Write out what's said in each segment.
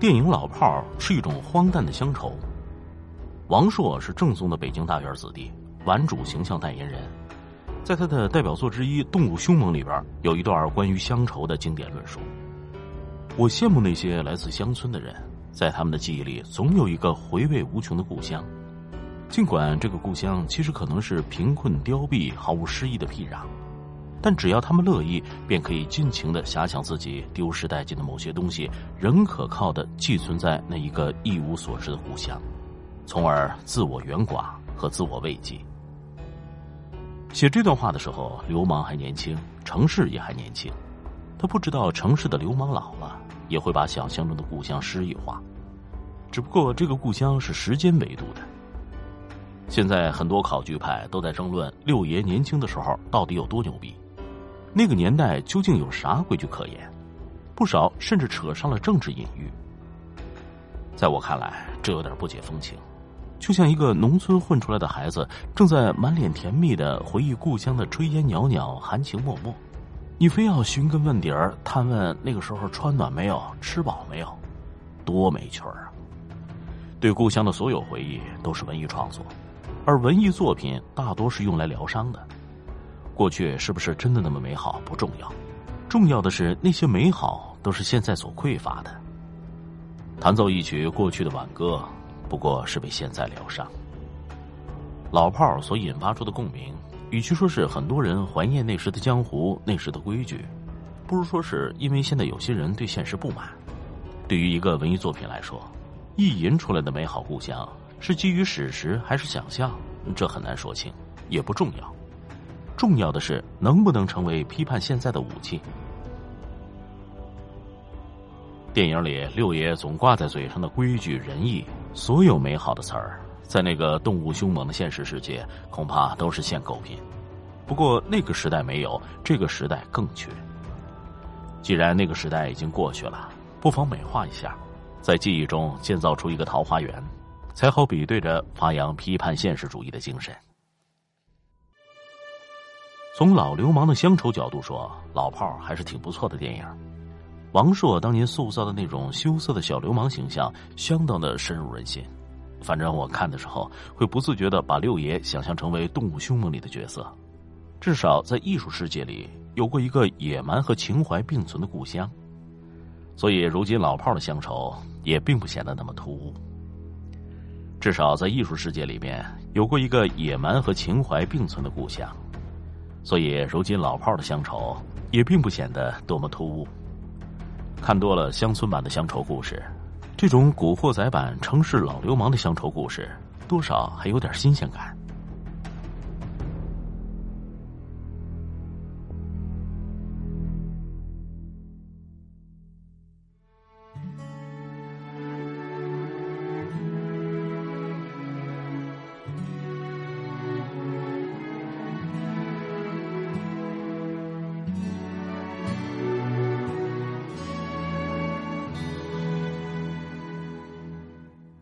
电影《老炮儿》是一种荒诞的乡愁。王朔是正宗的北京大院子弟，顽主形象代言人。在他的代表作之一《动物凶猛》里边，有一段关于乡愁的经典论述。我羡慕那些来自乡村的人，在他们的记忆里总有一个回味无穷的故乡。尽管这个故乡其实可能是贫困凋敝、毫无诗意的僻壤，但只要他们乐意，便可以尽情的遐想自己丢失殆尽的某些东西，仍可靠的寄存在那一个一无所知的故乡，从而自我圆寡和自我慰藉。写这段话的时候，流氓还年轻，城市也还年轻，他不知道城市的流氓老了。也会把想象中的故乡诗意化，只不过这个故乡是时间维度的。现在很多考据派都在争论六爷年轻的时候到底有多牛逼，那个年代究竟有啥规矩可言？不少甚至扯上了政治隐喻。在我看来，这有点不解风情，就像一个农村混出来的孩子，正在满脸甜蜜的回忆故乡的炊烟袅袅、含情脉脉。你非要寻根问底儿，探问那个时候穿暖没有，吃饱没有，多没趣儿啊！对故乡的所有回忆都是文艺创作，而文艺作品大多是用来疗伤的。过去是不是真的那么美好不重要，重要的是那些美好都是现在所匮乏的。弹奏一曲过去的挽歌，不过是为现在疗伤。老炮儿所引发出的共鸣。与其说是很多人怀念那时的江湖、那时的规矩，不如说是因为现在有些人对现实不满。对于一个文艺作品来说，意淫出来的美好故乡是基于史实还是想象，这很难说清，也不重要。重要的是能不能成为批判现在的武器。电影里六爷总挂在嘴上的规矩、仁义，所有美好的词儿。在那个动物凶猛的现实世界，恐怕都是现购品。不过那个时代没有，这个时代更缺。既然那个时代已经过去了，不妨美化一下，在记忆中建造出一个桃花源，才好比对着发扬批判现实主义的精神。从老流氓的乡愁角度说，《老炮儿》还是挺不错的电影。王朔当年塑造的那种羞涩的小流氓形象，相当的深入人心。反正我看的时候，会不自觉的把六爷想象成为《动物凶猛》里的角色，至少在艺术世界里有过一个野蛮和情怀并存的故乡，所以如今老炮的乡愁也并不显得那么突兀。至少在艺术世界里面有过一个野蛮和情怀并存的故乡，所以如今老炮的乡愁也并不显得多么突兀。看多了乡村版的乡愁故事。这种古惑仔版城市老流氓的乡愁故事，多少还有点新鲜感。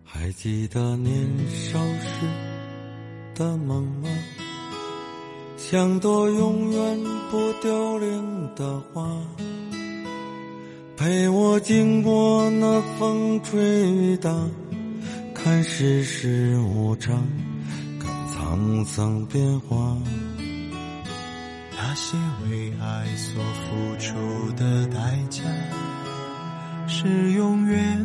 还记得年少时的梦吗？像朵永远不凋零的花，陪我经过那风吹雨打，看世事无常，看沧桑变化。那些为爱所付出的代价，是永远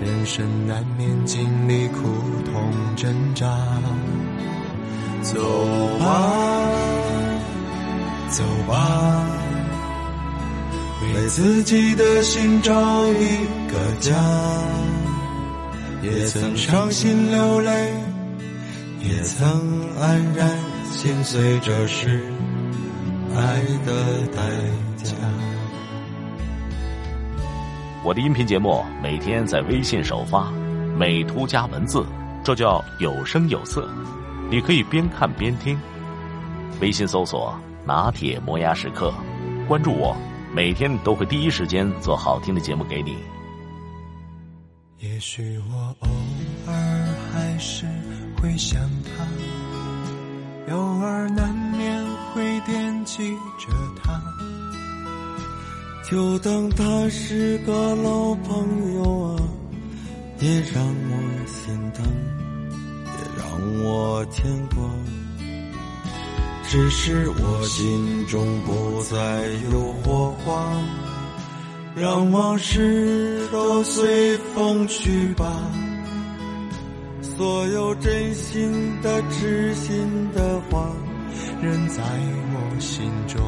人生难免经历苦痛挣扎。走吧，走吧，为自己的心找一个家。也曾伤心流泪，也曾黯然心碎，这是爱的代价我的音频节目每天在微信首发，美图加文字，这叫有声有色。你可以边看边听。微信搜索“拿铁磨牙时刻”，关注我，每天都会第一时间做好听的节目给你。也许我偶尔还是会想他，偶尔难免会惦记着他，就当他是个老朋友啊，别让我心疼，别让我牵挂，只是我心中不再有火花。让往事都随风去吧，所有真心的、痴心的话，仍在我心中。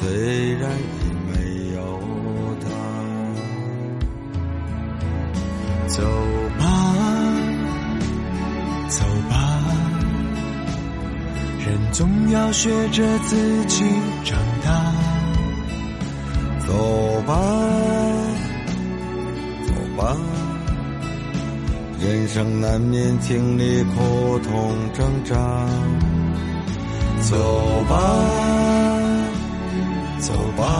虽然已走吧，走吧，人总要学着自己长大。走吧，走吧，人生难免经历苦痛挣扎。走吧，走吧，